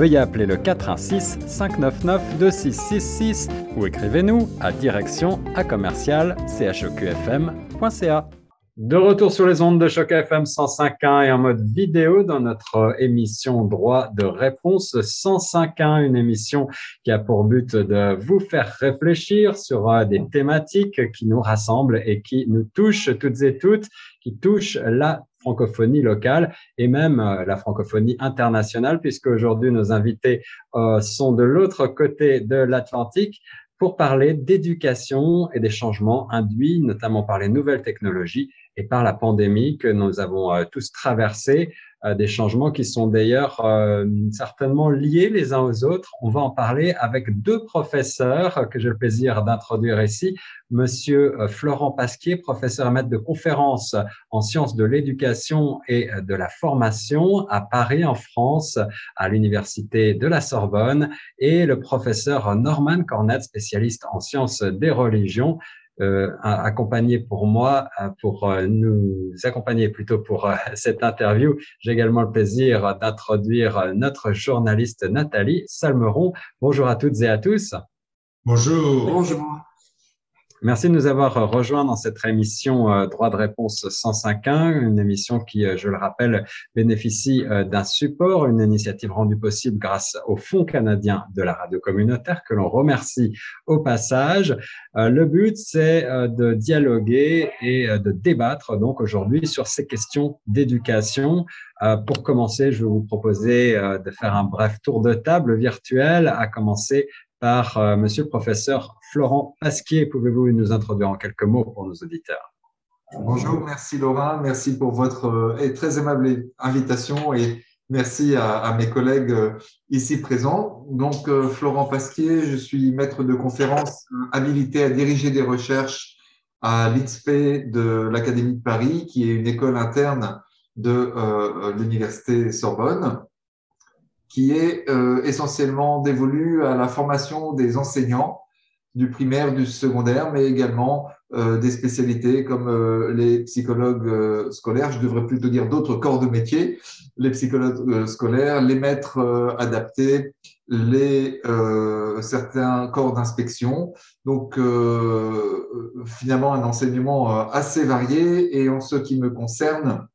veuillez appeler le 416 599 2666 ou écrivez-nous à direction à commercial chqfm.ca. De retour sur les ondes de Choc FM 105.1 et en mode vidéo dans notre émission Droit de réponse 105.1, une émission qui a pour but de vous faire réfléchir sur euh, des thématiques qui nous rassemblent et qui nous touchent toutes et toutes, qui touchent la francophonie locale et même euh, la francophonie internationale, puisque aujourd'hui nos invités euh, sont de l'autre côté de l'Atlantique pour parler d'éducation et des changements induits, notamment par les nouvelles technologies et par la pandémie que nous avons euh, tous traversé des changements qui sont d'ailleurs euh, certainement liés les uns aux autres. On va en parler avec deux professeurs que j'ai le plaisir d'introduire ici. Monsieur euh, Florent Pasquier, professeur et maître de conférences en sciences de l'éducation et de la formation à Paris, en France, à l'université de la Sorbonne, et le professeur Norman Cornet, spécialiste en sciences des religions, euh, accompagné pour moi, euh, pour euh, nous accompagner plutôt pour cette interview. J'ai également le plaisir d'introduire notre journaliste Nathalie Salmeron. Bonjour à toutes et à tous. Bonjour. Bonjour. Merci de nous avoir rejoints dans cette émission euh, Droit de réponse 105.1, une émission qui, euh, je le rappelle, bénéficie euh, d'un support, une initiative rendue possible grâce au Fonds canadien de la radio communautaire que l'on remercie au passage. Le but, c'est de dialoguer et de débattre donc aujourd'hui sur ces questions d'éducation. Pour commencer, je vais vous proposer de faire un bref tour de table virtuel, à commencer par euh, Monsieur le professeur Florent Pasquier. Pouvez-vous nous introduire en quelques mots pour nos auditeurs? Bonjour, merci Laura, merci pour votre euh, très aimable invitation et merci à, mes collègues euh, ici présents. Donc, Florent Pasquier, je suis maître de conférence habilité à diriger des recherches à l'INSPE de l'Académie de Paris, qui est une école interne de l'Université Sorbonne qui est euh, essentiellement dévolu à la formation des enseignants du primaire, du secondaire, mais également euh, des spécialités comme euh, les psychologues scolaires, je devrais plutôt dire d'autres corps de métier, les psychologues scolaires, les maîtres adaptés, les certains corps d'inspection. Donc finalement un enseignement assez varié et en ce qui me concerne,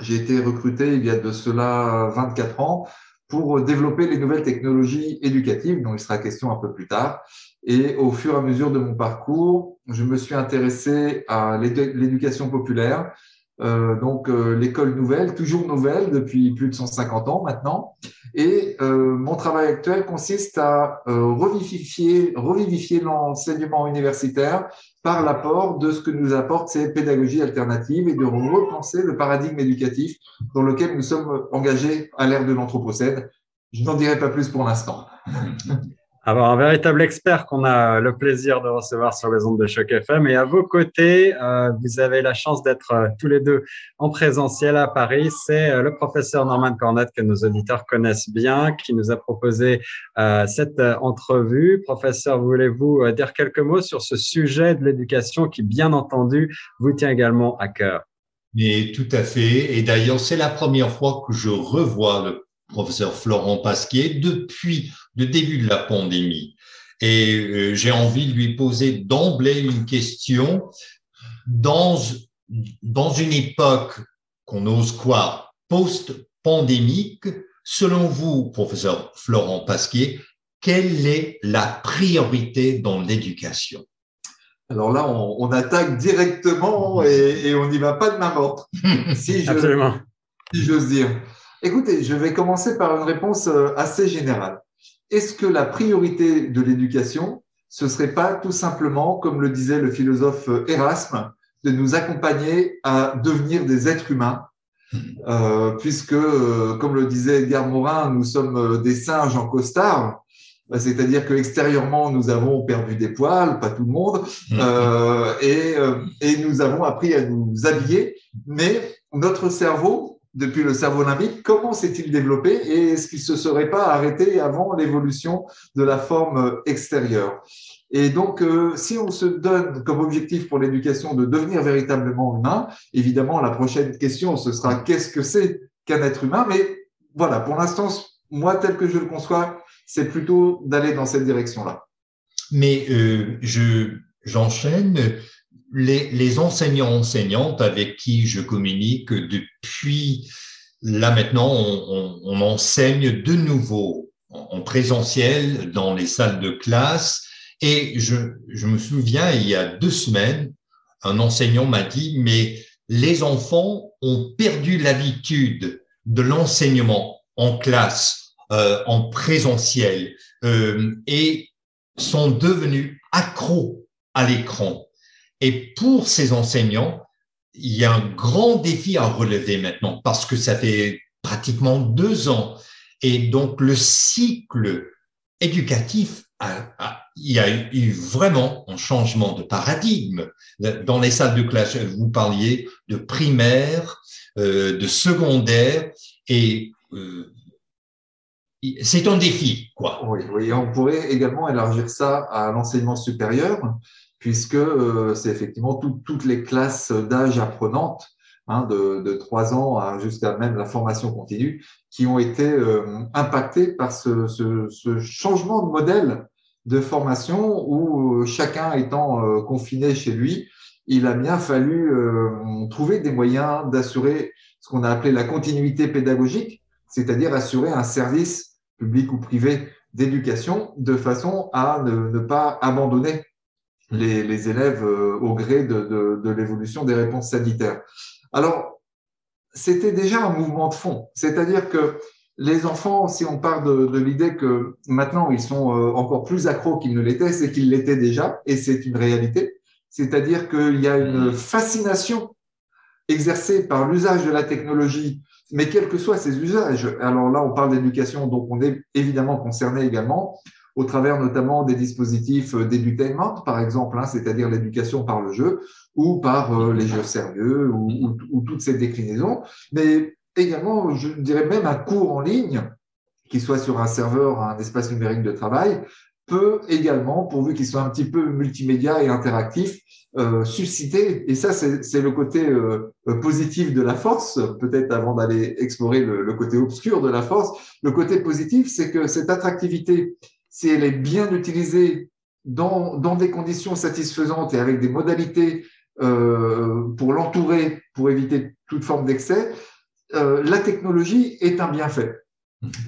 j'ai été recruté il y a de cela 24 ans pour développer les nouvelles technologies éducatives, dont il sera question un peu plus tard. Et au fur et à mesure de mon parcours, je me suis intéressé à l'éducation populaire, euh, donc euh, l'école nouvelle, toujours nouvelle depuis plus de 150 ans maintenant. Et euh, mon travail actuel consiste à revivifier, revivifier l'enseignement universitaire par l'apport de ce que nous apportent ces pédagogies alternatives et de repenser le paradigme éducatif dans lequel nous sommes engagés à l'ère de l'Anthropocène. Je n'en dirai pas plus pour l'instant. Alors, un véritable expert qu'on a le plaisir de recevoir sur les ondes de Choc FM. Et à vos côtés, euh, vous avez la chance d'être euh, tous les deux en présentiel à Paris. C'est euh, le professeur Norman Cornette que nos auditeurs connaissent bien, qui nous a proposé cette entrevue. Professeur, voulez-vous dire quelques mots sur ce sujet de l'éducation qui, bien entendu, vous tient également à cœur? Mais tout à fait. Et d'ailleurs, c'est la première fois que je revois le professeur Florent Pasquier, depuis le début de la pandémie. Et euh, j'ai envie de lui poser d'emblée une question. Dans, dans une époque qu'on ose croire post-pandémique, selon vous, professeur Florent Pasquier, quelle est la priorité dans l'éducation? Alors là, on, attaque directement et, et on n'y va pas de main morte, si j'ose dire. Écoutez, je vais commencer par une réponse euh, assez générale. Est-ce que la priorité de l'éducation, ce serait pas tout simplement, comme le disait le philosophe euh, Erasme, de nous accompagner à devenir des êtres humains euh, puisque, comme le disait Edgar Morin, nous sommes des singes en costard, Bah, c'est-à-dire que extérieurement, nous avons perdu des poils, pas tout le monde, mmh. euh, et, et nous avons appris à nous habiller, mais notre cerveau, depuis le cerveau limbique, comment s'est-il développé et est-ce qu'il se serait pas arrêté avant l'évolution de la forme extérieure? Et donc, euh, si on se donne comme objectif pour l'éducation de devenir véritablement humain, évidemment, la prochaine question, ce sera qu'est-ce que c'est qu'un être humain? Mais voilà, pour l'instant, moi, tel que je le conçois, c'est plutôt d'aller dans cette direction-là. Mais euh, je j'enchaîne. Les, les enseignants enseignantes avec qui je communique depuis là maintenant, on, on, on enseigne de nouveau en présentiel dans les salles de classe. Et je, je me souviens, il y a deux semaines, un enseignant m'a dit, mais les enfants ont perdu l'habitude de l'enseignement en classe euh, en présentiel euh, et sont devenus accros à l'écran. Et pour ces enseignants, il y a un grand défi à relever maintenant parce que ça fait pratiquement deux ans. Et donc le cycle éducatif, a, il y a eu vraiment un changement de paradigme. Dans les salles de classe, vous parliez de primaire, euh, de secondaire, et euh, c'est un défi, quoi. Oui, oui, on pourrait également élargir ça à l'enseignement supérieur, puisque euh, c'est effectivement toutes les classes d'âge apprenantes, hein, de, de 3 ans jusqu'à même la formation continue, qui ont été euh, impactées par ce, changement de modèle de formation où euh, chacun étant confiné chez lui, il a bien fallu trouver des moyens d'assurer ce qu'on a appelé la continuité pédagogique, c'est-à-dire assurer un service public ou privé d'éducation, de façon à ne, pas abandonner les, élèves euh, au gré de, l'évolution des réponses sanitaires. Alors, c'était déjà un mouvement de fond, c'est-à-dire que les enfants, si on part de, l'idée que maintenant ils sont euh, encore plus accros qu'ils ne l'étaient, c'est qu'ils l'étaient déjà, et c'est une réalité. C'est-à-dire qu'il y a une fascination exercée par l'usage de la technologie mais quels que soient ces usages, alors là, on parle d'éducation, donc on est évidemment concerné également au travers notamment des dispositifs d'édutainment, par exemple, hein, c'est-à-dire l'éducation par le jeu ou par euh, les jeux sérieux ou, ou, toutes ces déclinaisons, mais également, je dirais même un cours en ligne, qui soit sur un serveur, un espace numérique de travail, peut également, pourvu qu'il soit un petit peu multimédia et interactif, euh, susciter, et ça c'est le côté euh, positif de la force, peut-être avant d'aller explorer le, côté obscur de la force, le côté positif c'est que cette attractivité, si elle est bien utilisée dans, dans des conditions satisfaisantes et avec des modalités euh, pour l'entourer, pour éviter toute forme d'excès, euh, la technologie est un bienfait.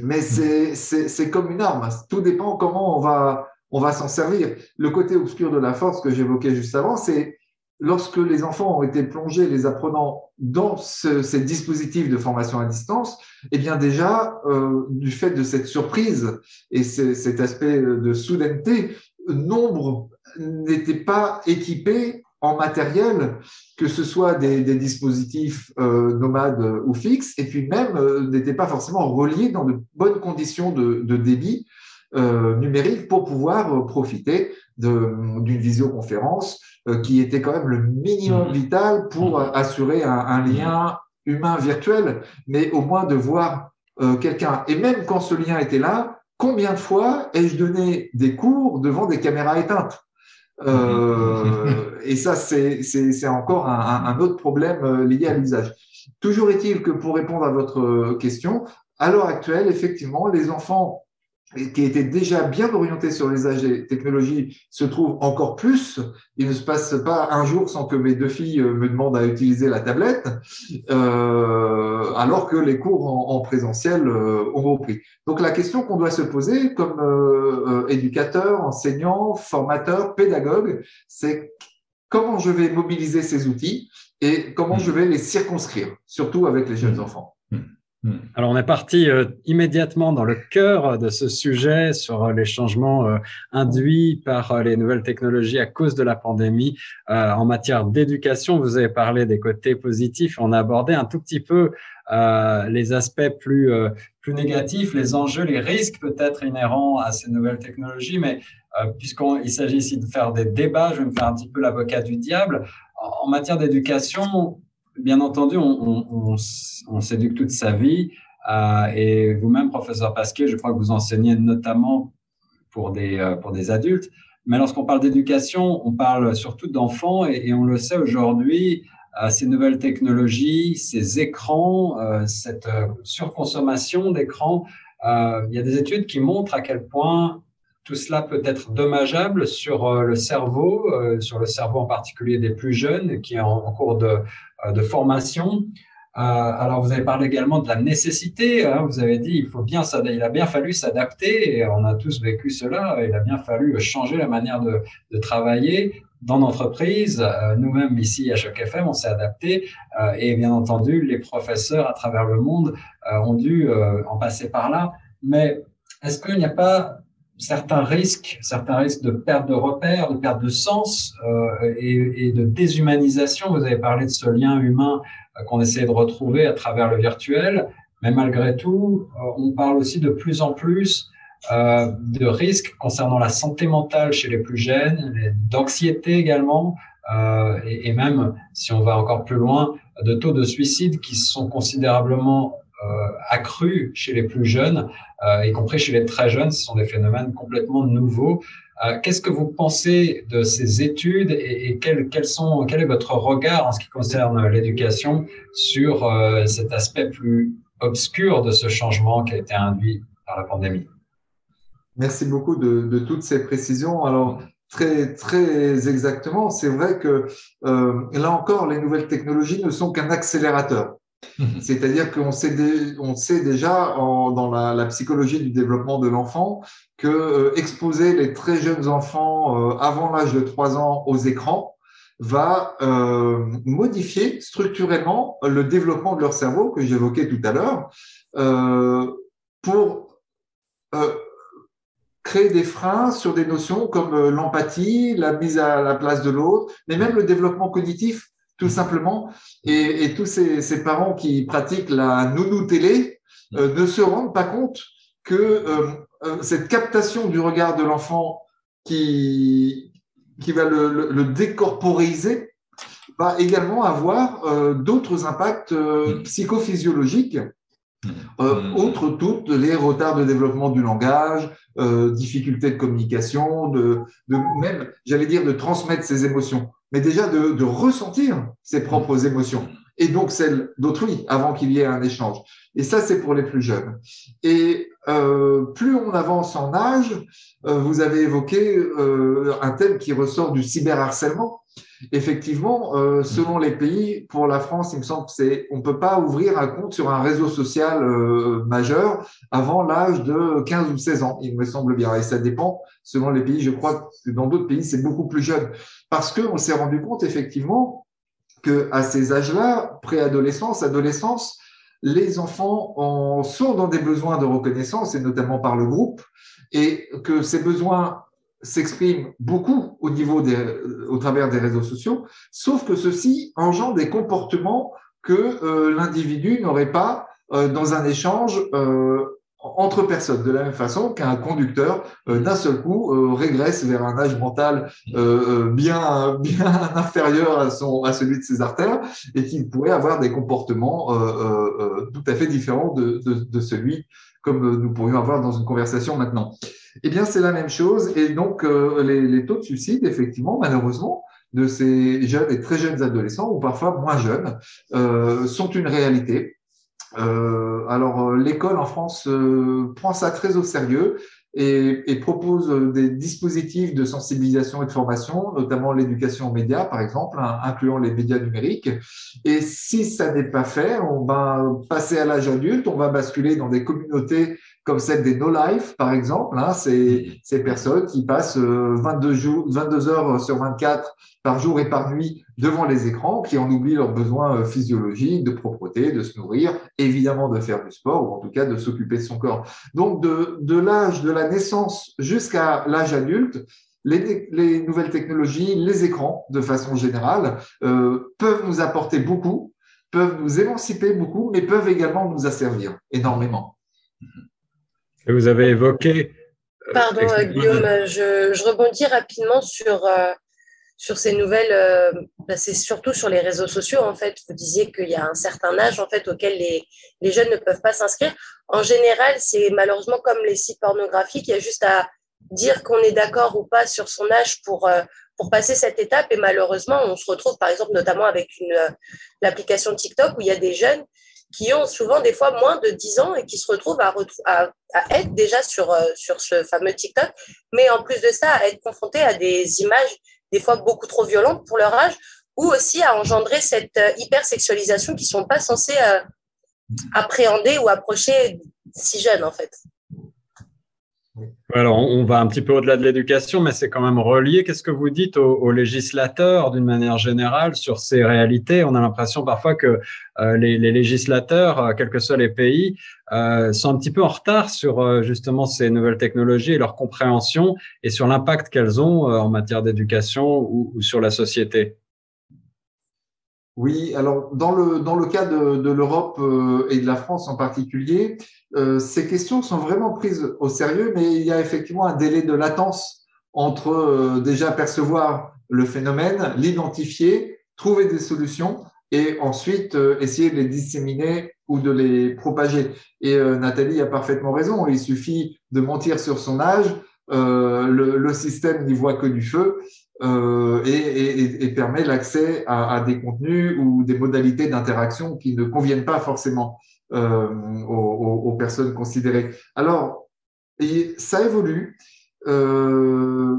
Mais c'est comme une arme. Tout dépend comment on va, on va s'en servir. Le côté obscur de la force que j'évoquais juste avant, c'est lorsque les enfants ont été plongés, les apprenants, dans ces dispositifs de formation à distance, eh bien déjà, euh, du fait de cette surprise et cet aspect de soudaineté, nombre n'étaient pas équipés en matériel, que ce soit des, dispositifs euh, nomades ou fixes, et puis même euh, n'étaient pas forcément reliés dans de bonnes conditions de, débit euh, numérique pour pouvoir profiter d'une visioconférence qui était quand même le minimum mmh. vital pour mmh. assurer un, lien humain virtuel, mais au moins de voir quelqu'un. Et même quand ce lien était là, combien de fois ai-je donné des cours devant des caméras éteintes? Euh, et ça, c'est encore un, un, autre problème euh, lié à l'usage. Toujours est-il que pour répondre à votre question, à l'heure actuelle, effectivement, les enfants qui étaient déjà bien orientés sur l'usage des technologies se trouvent encore plus. Il ne se passe pas un jour sans que mes deux filles euh, me demandent à utiliser la tablette, euh, alors que les cours en, présentiel euh, ont repris. Donc la question qu'on doit se poser comme euh, éducateur, enseignant, formateur, pédagogue, c'est comment je vais mobiliser ces outils et comment mmh. je vais les circonscrire, surtout avec les jeunes mmh. enfants. Hmm. Alors, on est parti euh, immédiatement dans le cœur de ce sujet sur euh, les changements euh, induits par les nouvelles technologies à cause de la pandémie. en matière d'éducation, vous avez parlé des côtés positifs. On a abordé un tout petit peu les aspects plus, plus négatifs, les enjeux, les risques peut-être inhérents à ces nouvelles technologies. Mais puisqu'il s'agit ici de faire des débats, je vais me faire un petit peu l'avocat du diable. En matière d'éducation, bien entendu, on, s'éduque toute sa vie. Euh, et vous-même, professeur Pasquier, je crois que vous enseignez notamment pour des, euh, pour des adultes. Mais lorsqu'on parle d'éducation, on parle surtout d'enfants et, on le sait aujourd'hui, euh, ces nouvelles technologies, ces écrans, cette surconsommation d'écrans, il y a des études qui montrent à quel point tout cela peut être dommageable sur le cerveau, sur le cerveau en particulier des plus jeunes qui est en cours de, euh, de formation. Euh, alors, vous avez parlé également de la nécessité. Hein. vous avez dit, il faut bien, il a bien fallu s'adapter. On a tous vécu cela. Il a bien fallu changer la manière de, travailler dans l'entreprise. Euh, nous-mêmes ici à Choc FM, on s'est adapté. et bien entendu, les professeurs à travers le monde ont dû en passer par là. Mais est-ce qu'il n'y a pas certains risques, certains risques de perte de repères, de perte de sens euh, et, et, de déshumanisation. Vous avez parlé de ce lien humain euh, qu'on essaie de retrouver à travers le virtuel, mais malgré tout, euh, on parle aussi de plus en plus euh, de risques concernant la santé mentale chez les plus jeunes, d'anxiété également, et, et, même, si on va encore plus loin, de taux de suicide qui sont considérablement accrus chez les plus jeunes euh, y compris chez les très jeunes. Ce sont des phénomènes complètement nouveaux. Euh, qu'est-ce que vous pensez de ces études et, quel, quels sont, quel est votre regard en ce qui concerne l'éducation sur euh, cet aspect plus obscur de ce changement qui a été induit par la pandémie? Merci beaucoup de, de toutes ces précisions. Alors, très, très exactement, c'est vrai que euh, là encore, les nouvelles technologies ne sont qu'un accélérateur. Mhm. C'est-à-dire qu'on sait, déjà dans la, psychologie du développement de l'enfant que euh, exposer les très jeunes enfants euh, avant l'âge de 3 ans aux écrans va euh, modifier structurellement le développement de leur cerveau que j'évoquais tout à l'heure pour créer des freins sur des notions comme l'empathie, la mise à la place de l'autre, mais même le développement cognitif tout simplement. Et, et tous ces, ces, parents qui pratiquent la nounou télé euh, ne se rendent pas compte que euh, euh, cette captation du regard de l'enfant qui, qui va le, le, le, décorporiser va également avoir d'autres impacts mm. psychophysiologiques, mm. autres toutes les retards de développement du langage, difficultés de communication, de, de même, j'allais dire, de transmettre ses émotions mais déjà de, ressentir ses propres émotions et donc celles d'autrui avant qu'il y ait un échange. Et ça, c'est pour les plus jeunes. Et euh, plus on avance en âge, euh, vous avez évoqué euh, un thème qui ressort du cyberharcèlement. Effectivement, selon les pays, pour la France, il me semble c'est on peut pas ouvrir un compte sur un réseau social majeur avant l'âge de 15 ou 16 ans, il me semble bien. Et ça dépend selon les pays. Je crois que dans d'autres pays, c'est beaucoup plus jeune parce qu'on s'est rendu compte effectivement que à ces âges-là, préadolescence, adolescence, les enfants en sont dans des besoins de reconnaissance et notamment par le groupe, et que ces besoins s'expriment beaucoup au niveau des, au travers des réseaux sociaux, sauf que ceci engendre des comportements que euh, l'individu n'aurait pas euh, dans un échange euh, entre personnes, de la même façon qu'un conducteur, euh, d'un seul coup, euh, régresse vers un âge mental euh, bien, bien inférieur à, son, à celui de ses artères et qu'il pourrait avoir des comportements tout à fait différents de, de, de, celui comme nous pourrions avoir dans une conversation maintenant. Eh bien, c'est la même chose. Et donc, les, les, taux de suicide, effectivement, malheureusement, de ces jeunes et très jeunes adolescents, ou parfois moins jeunes, sont une réalité. Euh, alors, euh, l'école en France euh, prend ça très au sérieux et, et, propose des dispositifs de sensibilisation et de formation, notamment l'éducation aux médias, par exemple, hein, incluant les médias numériques. Et si ça n'est pas fait, on va passer à l'âge adulte, on va basculer dans des communautés comme celle des No Life, par exemple. Hein, ces personnes qui passent 22, jours, 22 heures sur 24 par jour et par nuit devant les écrans, qui en oublient leurs besoins physiologiques, de propreté, de se nourrir, évidemment de faire du sport, ou en tout cas de s'occuper de son corps. Donc, de, de l'âge de la naissance jusqu'à l'âge adulte, les, les, nouvelles technologies, les écrans, de façon générale, euh, peuvent nous apporter beaucoup, peuvent nous émanciper beaucoup, mais peuvent également nous asservir énormément. Et vous avez évoqué. Euh, Pardon, euh, Guillaume, je, je, rebondis rapidement sur, euh, sur ces nouvelles. Euh, bah, c'est surtout sur les réseaux sociaux, en fait. Vous disiez qu'il y a un certain âge, en fait, auquel les, les jeunes ne peuvent pas s'inscrire. En général, c'est malheureusement comme les sites pornographiques, il y a juste à dire qu'on est d'accord ou pas sur son âge pour, pour passer cette étape. Et malheureusement, on se retrouve, par exemple, notamment avec une, l'application TikTok où il y a des jeunes qui ont souvent des fois moins de 10 ans et qui se retrouvent à, être déjà sur, euh, sur ce fameux TikTok, mais en plus de ça, à être confrontés à des images des fois beaucoup trop violentes pour leur âge, ou aussi à engendrer cette hypersexualisation qui ne sont pas censés appréhender ou approcher si jeunes, en fait. Alors, on va un petit peu au-delà de l'éducation, mais c'est quand même relié. Qu'est-ce que vous dites aux, législateurs, d'une manière générale, sur ces réalités? On a l'impression parfois que euh, les, législateurs, euh, quels que soient les pays, euh, sont un petit peu en retard sur justement ces nouvelles technologies et leur compréhension et sur l'impact qu'elles ont en matière d'éducation ou, sur la société. Oui, alors dans le, dans le cas de, de l'Europe et de la France en particulier, euh, ces questions sont vraiment prises au sérieux, mais il y a effectivement un délai de latence entre euh, déjà percevoir le phénomène, l'identifier, trouver des solutions et ensuite euh, essayer de les disséminer ou de les propager. Et Nathalie a parfaitement raison, il suffit de mentir sur son âge, le, le, système n'y voit que du feu euh, et, et, et, permet l'accès à, des contenus ou des modalités d'interaction qui ne conviennent pas forcément euh, aux, personnes considérées. Alors, ça évolue. Euh,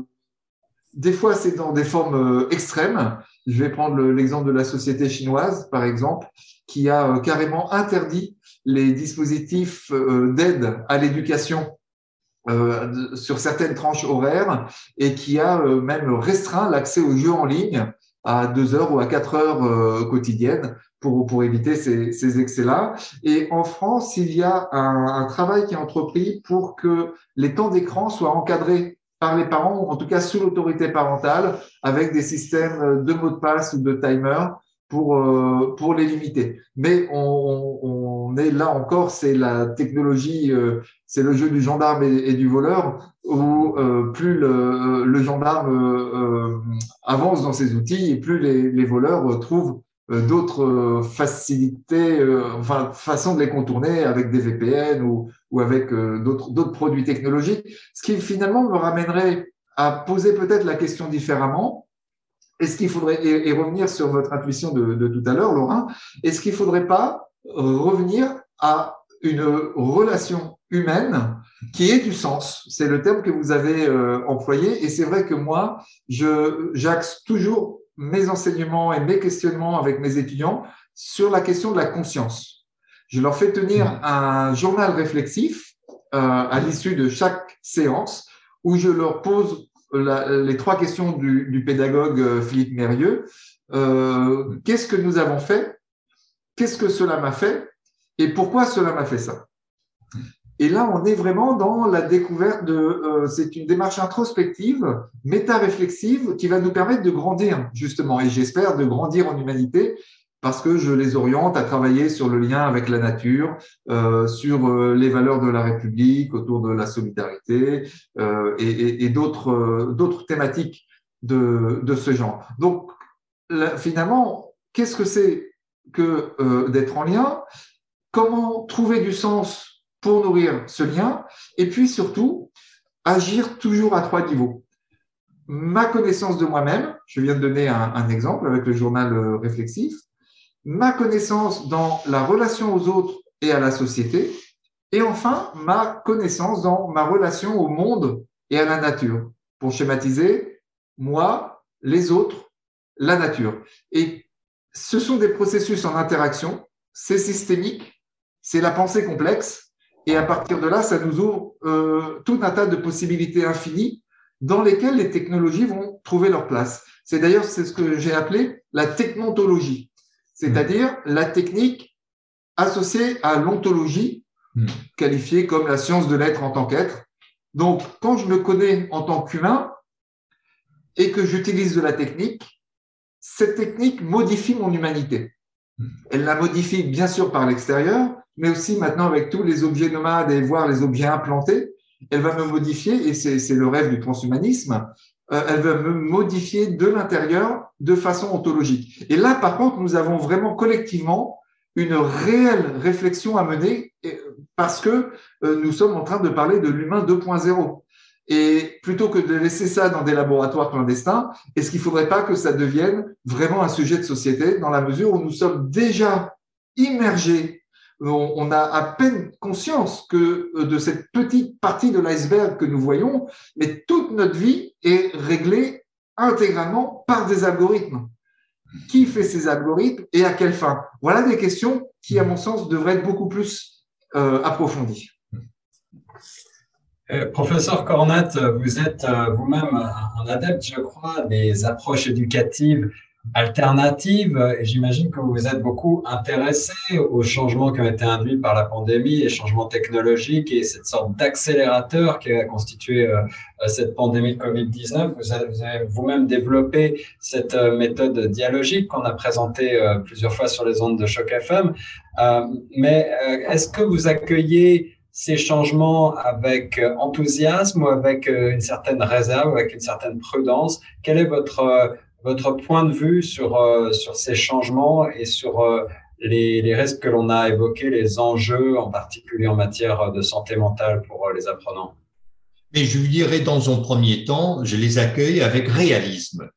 des fois, c'est dans des formes extrêmes. Je vais prendre l'exemple de la société chinoise, par exemple, qui a carrément interdit les dispositifs d'aide à l'éducation euh, sur certaines tranches horaires et qui a même restreint l'accès aux jeux en ligne à deux heures ou à quatre heures euh, quotidiennes pour, pour éviter ces, ces excès-là. Et en France, il y a un, un, travail qui est entrepris pour que les temps d'écran soient encadrés par les parents, ou en tout cas sous l'autorité parentale, avec des systèmes de mots de passe ou de timer pour, euh, pour les limiter. Mais on, on est là encore, c'est la technologie, euh, c'est le jeu du gendarme et, et du voleur, où euh, plus le, le gendarme avance dans ses outils et plus les, les voleurs trouvent d'autres facilités, enfin façons de les contourner avec des VPN ou, ou avec d'autres produits technologiques, ce qui finalement me ramènerait à poser peut-être la question différemment. Est-ce qu'il faudrait, et, revenir sur votre intuition de, tout à l'heure, Laurent, est-ce qu'il faudrait pas revenir à une relation humaine qui ait du sens C'est le terme que vous avez euh, employé, et c'est vrai que moi, je, j'axe toujours mes enseignements et mes questionnements avec mes étudiants sur la question de la conscience. Je leur fais tenir mmh. un journal réflexif euh, à l'issue de chaque séance où je leur pose les trois questions du, pédagogue euh, Philippe Mérieux. Euh, qu'est-ce que nous avons fait? Qu'est-ce que cela m'a fait? Et pourquoi cela m'a fait ça? Et là, on est vraiment dans la découverte de. Euh, c'est une démarche introspective, méta-réflexive, qui va nous permettre de grandir, justement, et j'espère de grandir en humanité parce que je les oriente à travailler sur le lien avec la nature, euh, sur euh, les valeurs de la République, autour de la solidarité euh, et, et, et d'autres euh, d'autres thématiques de, de ce genre. Donc, finalement, qu'est-ce que c'est que d'être en lien? Comment trouver du sens pour nourrir ce lien Et puis surtout, agir toujours à trois niveaux. Ma connaissance de moi-même, je viens de donner un, un, exemple avec le journal réflexif, ma connaissance dans la relation aux autres et à la société, et enfin ma connaissance dans ma relation au monde et à la nature. Pour schématiser, moi, les autres, la nature. Et ce sont des processus en interaction, c'est systémique, c'est la pensée complexe, Et à partir de là, ça nous ouvre euh, tout un tas de possibilités infinies dans lesquelles les technologies vont trouver leur place. C'est d'ailleurs c'est ce que j'ai appelé la technontologie, c'est-à-dire la technique associée à l'ontologie, hmm. qualifiée comme la science de l'être en tant qu'être. Donc, quand je me connais en tant qu'humain et que j'utilise de la technique, cette technique modifie mon humanité. Hmm. Elle la modifie bien sûr par l'extérieur, mais aussi maintenant avec tous les objets nomades et voire les objets implantés, elle va me modifier, et c'est le rêve du transhumanisme, euh, elle va me modifier de l'intérieur de façon ontologique. Et là, par contre, nous avons vraiment collectivement une réelle réflexion à mener parce que euh, nous sommes en train de parler de l'humain 2.0. Et plutôt que de laisser ça dans des laboratoires clandestins, est-ce qu'il ne faudrait pas que ça devienne vraiment un sujet de société dans la mesure où nous sommes déjà immergés on, a à peine conscience que euh, de cette petite partie de l'iceberg que nous voyons, mais toute notre vie est réglée intégralement par des algorithmes. Qui fait ces algorithmes et à quelle fin? Voilà des questions qui, à mon sens, devraient être beaucoup plus euh, approfondies. Euh, professeur Cornette, vous êtes vous-même un adepte, je crois, des approches éducatives alternative. Et j'imagine que vous êtes beaucoup intéressé aux changements qui ont été induits par la pandémie, les changements technologiques et cette sorte d'accélérateur qui a constitué euh, euh, cette pandémie de Covid-19. Vous avez vous-même développé cette euh, méthode dialogique qu'on a présentée plusieurs fois sur les ondes de Choc FM. Mais est-ce que vous accueillez ces changements avec enthousiasme ou avec une certaine réserve, avec une certaine prudence? Quel est votre votre point de vue sur, euh, sur ces changements et sur euh, les, les, risques que l'on a évoqués, les enjeux en particulier en matière de santé mentale pour euh, les apprenants? Mais je dirais dans un premier temps, je les accueille avec réalisme.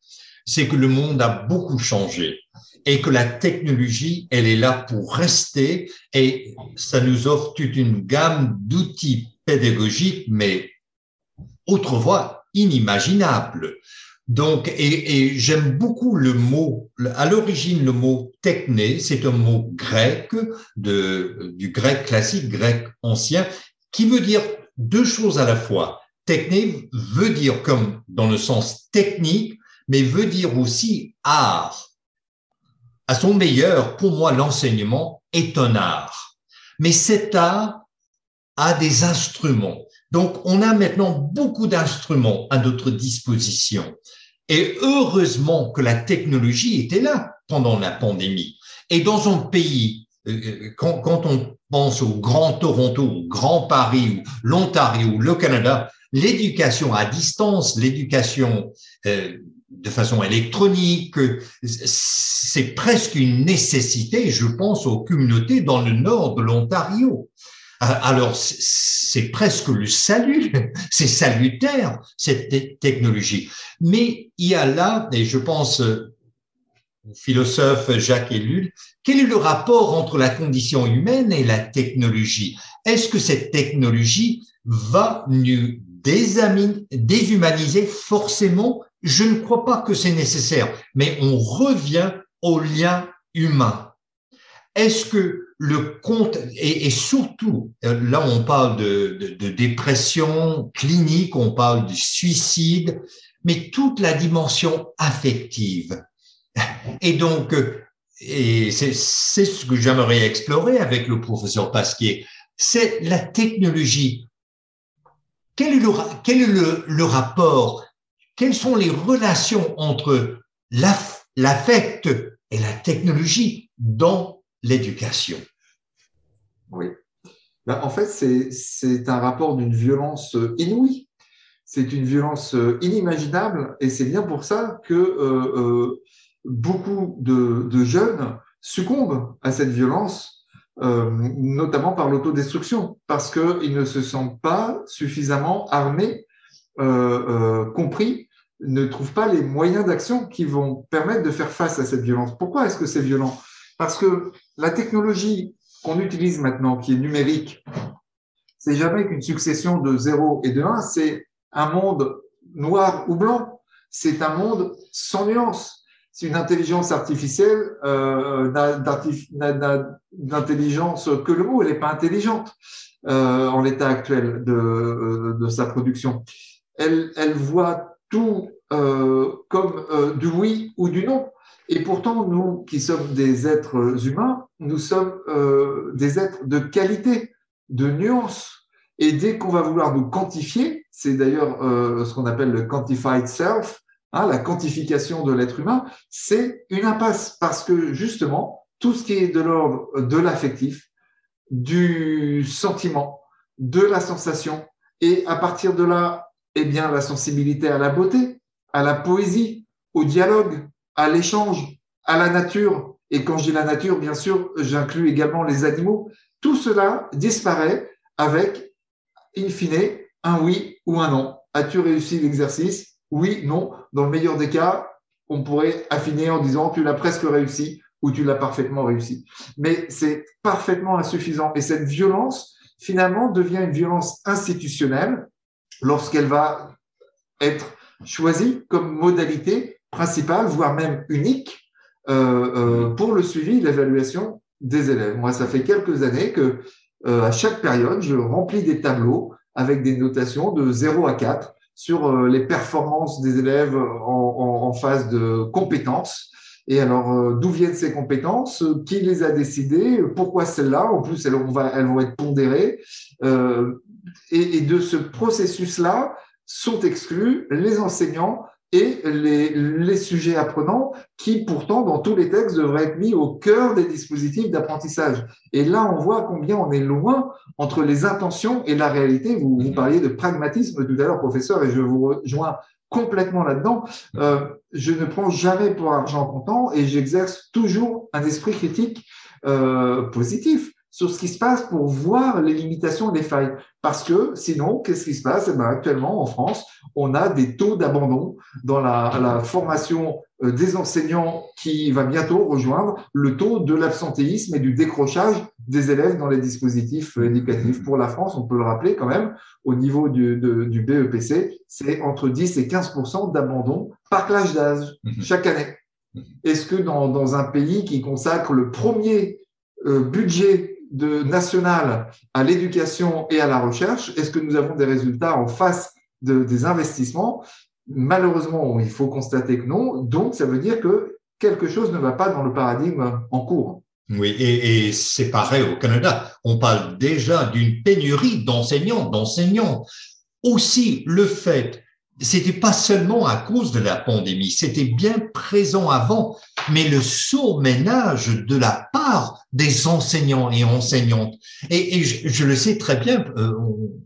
C'est que le monde a beaucoup changé et que la technologie, elle est là pour rester et ça nous offre toute une gamme d'outils pédagogiques, mais autrefois inimaginables. Donc, et, j'aime beaucoup le mot, à l'origine, le mot techné, c'est un mot grec, du grec classique, grec ancien, qui veut dire deux choses à la fois. Techné veut dire comme dans le sens technique, mais veut dire aussi art. À son meilleur, pour moi, l'enseignement est un art. Mais cet art a des instruments. Donc, on a maintenant beaucoup d'instruments à notre disposition. Et heureusement que la technologie était là pendant la pandémie. Et dans un pays, euh, euh, quand, on pense au Grand Toronto, au Grand Paris, l'Ontario, le Canada, l'éducation à distance, l'éducation euh, de façon électronique, c'est presque une nécessité, je pense, aux communautés dans le nord de l'Ontario. Alors, c'est presque le salut, c'est salutaire, cette technologie. Mais il y a là, et je pense euh, au philosophe Jacques Ellul, quel est le rapport entre la condition humaine et la technologie? Est-ce que cette technologie va nous déshumaniser forcément? Je ne crois pas que c'est nécessaire, mais on revient au lien humain. Est-ce que le compte, et, surtout, euh, là on parle de, dépression clinique, on parle de suicide, mais toute la dimension affective. Et donc, euh, et c'est ce que j'aimerais explorer avec le professeur Pasquier, c'est la technologie. Quel est, le, rapport? Quelles sont les relations entre l'affect et la technologie l'éducation. Oui. Ben, en fait, c'est un rapport d'une violence inouïe. C'est une violence inimaginable et c'est bien pour ça que euh, euh, beaucoup de, jeunes succombent à cette violence, euh, notamment par l'autodestruction, parce qu'ils ne se sentent pas suffisamment armés, compris, ne trouvent pas les moyens d'action qui vont permettre de faire face à cette violence. Pourquoi est-ce que c'est violent? Parce que la technologie qu'on utilise maintenant, qui est numérique, c'est jamais qu'une succession de 0 et de 1, c'est un monde noir ou blanc. C'est un monde sans nuance. si une intelligence artificielle euh, d'intelligence que le mot, elle n'est pas intelligente euh, en l'état actuel de, euh, sa production. Elle, voit tout euh, comme du oui ou du non. Et pourtant, nous qui sommes des êtres humains, nous sommes euh, des êtres de qualité, de nuance. Et dès qu'on va vouloir nous quantifier, c'est d'ailleurs euh, ce qu'on appelle le quantified self, hein, la quantification de l'être humain, c'est une impasse parce que justement, tout ce qui est de l'ordre de l'affectif, du sentiment, de la sensation, et à partir de là, eh bien, la sensibilité à la beauté, à la poésie, au dialogue, à l'échange, à la nature. Et quand je dis la nature, bien sûr, j'inclus également les animaux. Tout cela disparaît avec, in fine, un oui ou un non. As-tu réussi l'exercice? Oui, non. Dans le meilleur des cas, on pourrait affiner en disant tu l'as presque réussi ou tu l'as parfaitement réussi. Mais c'est parfaitement insuffisant. Et cette violence, finalement, devient une violence institutionnelle lorsqu'elle va être choisie comme modalité principale, voire même unique, euh, euh, pour le suivi l'évaluation des élèves. Moi, ça fait quelques années que euh, à chaque période, je remplis des tableaux avec des notations de 0 à 4 sur euh, les performances des élèves en, en, en phase de compétences. Et alors, euh, d'où viennent ces compétences? Qui les a décidées? Pourquoi celles-là? En plus, elles, on va, elles vont être pondérées. Et, et, de ce processus-là sont exclus les enseignants et les, sujets apprenants qui, pourtant, dans tous les textes, devraient être mis au cœur des dispositifs d'apprentissage. Et là, on voit combien on est loin entre les intentions et la réalité. Vous, vous parliez de pragmatisme tout à l'heure, professeur, et je vous rejoins complètement là-dedans. Euh, je ne prends jamais pour argent comptant et j'exerce toujours un esprit critique euh, positif sur ce qui se passe pour voir les limitations des failles. Parce que sinon, qu'est-ce qui se passe? Eh ben, Actuellement, en France, on a des taux d'abandon dans la, la, formation euh, des enseignants qui va bientôt rejoindre le taux de l'absentéisme et du décrochage des élèves dans les dispositifs euh, éducatifs. Pour la France, on peut le rappeler quand même, au niveau du, de, du BEPC, c'est entre 10 et 15% d'abandon par classe d'âge mhm. chaque année. Mhm. Est-ce que dans, dans un pays qui consacre le premier euh, budget national à l'éducation et à la recherche, est-ce que nous avons des résultats en face de, des investissements? Malheureusement, il faut constater que non. Donc, ça veut dire que quelque chose ne va pas dans le paradigme en cours. Oui, et, et c'est pareil au Canada. On parle déjà d'une pénurie d'enseignants, d'enseignants. Aussi, le fait c'était pas seulement à cause de la pandémie, c'était bien présent avant, mais le surménage de la part des enseignants et enseignantes. Et, je, le sais très bien, euh,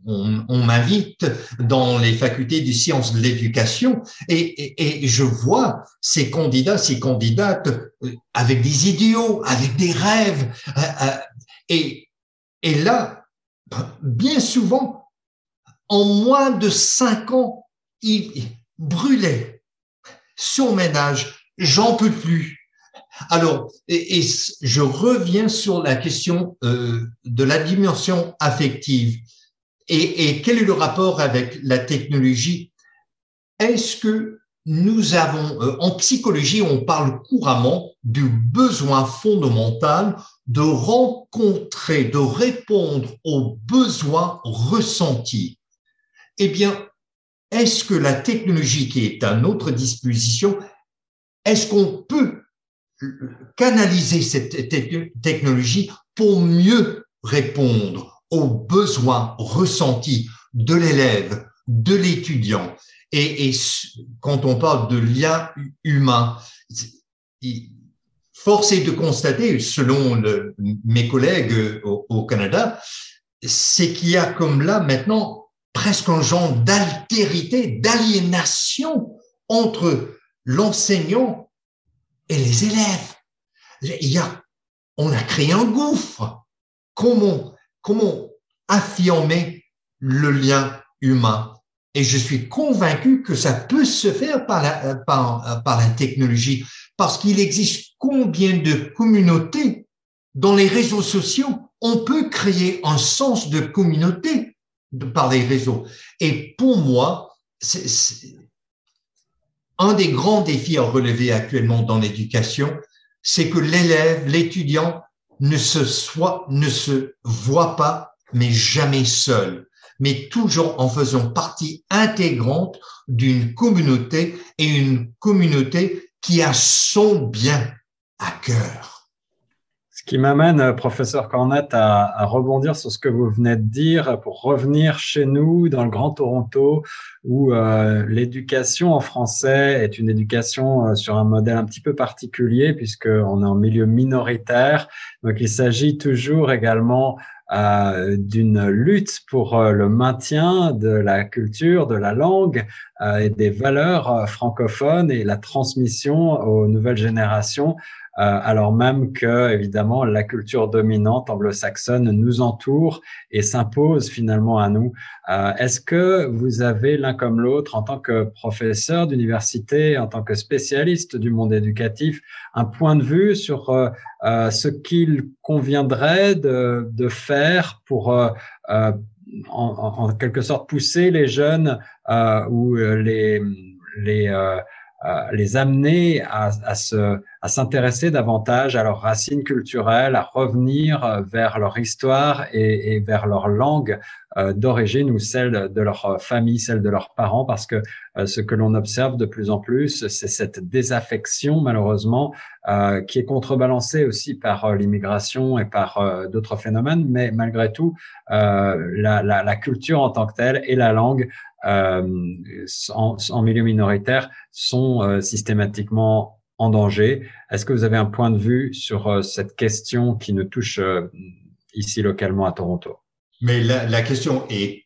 on, m'invite dans les facultés des sciences de l'éducation et, je vois ces candidats, ces candidates euh, avec des idéaux, avec des rêves. Euh, et là, bien souvent, en moins de cinq ans, il brûlait son ménage, j'en peux plus. Alors, et, je reviens sur la question euh, de la dimension affective. Et, et, quel est le rapport avec la technologie? Est-ce que nous avons, euh, en psychologie, on parle couramment du besoin fondamental de rencontrer, de répondre aux besoins ressentis? Eh bien, est-ce que la technologie qui est à notre disposition, est-ce qu'on peut canaliser cette technologie pour mieux répondre aux besoins ressentis de l'élève, de l'étudiant? Et, quand on parle de lien humain, force est de constater, selon mes collègues au, au Canada, c'est qu'il y a comme là maintenant presque un genre d'altérité, d'aliénation entre l'enseignant et les élèves. Il y a, on a créé un gouffre. Comment, comment affirmer le lien humain? Et je suis convaincu que ça peut se faire par la, par, par la technologie, parce qu'il existe combien de communautés? Dans les réseaux sociaux. On peut créer un sens de communauté par les réseaux. Et pour moi, un des grands défis à relever actuellement dans l'éducation, c'est que l'élève, l'étudiant, ne se soit, ne se voit pas, mais jamais seul, mais toujours en faisant partie intégrante d'une communauté et une communauté qui a son bien à cœur. Ce qui m'amène, euh, professeur Cornette, à, rebondir sur ce que vous venez de dire pour revenir chez nous dans le Grand Toronto, où euh, l'éducation en français est une éducation euh, sur un modèle un petit peu particulier, puisqu'on est en milieu minoritaire. Donc il s'agit toujours également d'une lutte pour le maintien de la culture, de la langue et des valeurs francophones et la transmission aux nouvelles générations euh, alors même que évidemment la culture dominante anglo-saxonne nous entoure et s'impose finalement à nous. Euh, est-ce que vous avez l'un comme l'autre, en tant que professeur d'université, en tant que spécialiste du monde éducatif, un point de vue sur euh, ce qu'il conviendrait de, de, faire pour en, en, quelque sorte pousser les jeunes ou les les les amener à, à se à s'intéresser davantage à leurs racines culturelles, à revenir euh, vers leur histoire et, et vers leur langue euh, d'origine ou celle de leur famille, celle de leurs parents, parce que euh, ce que l'on observe de plus en plus, c'est cette désaffection malheureusement euh, qui est contrebalancée aussi par l'immigration et par d'autres phénomènes, mais malgré tout, la, la, la, culture en tant que telle et la langue en, en, milieu minoritaire sont systématiquement en danger. Est-ce que vous avez un point de vue sur euh, cette question qui nous touche euh, ici localement à Toronto? Mais la, question est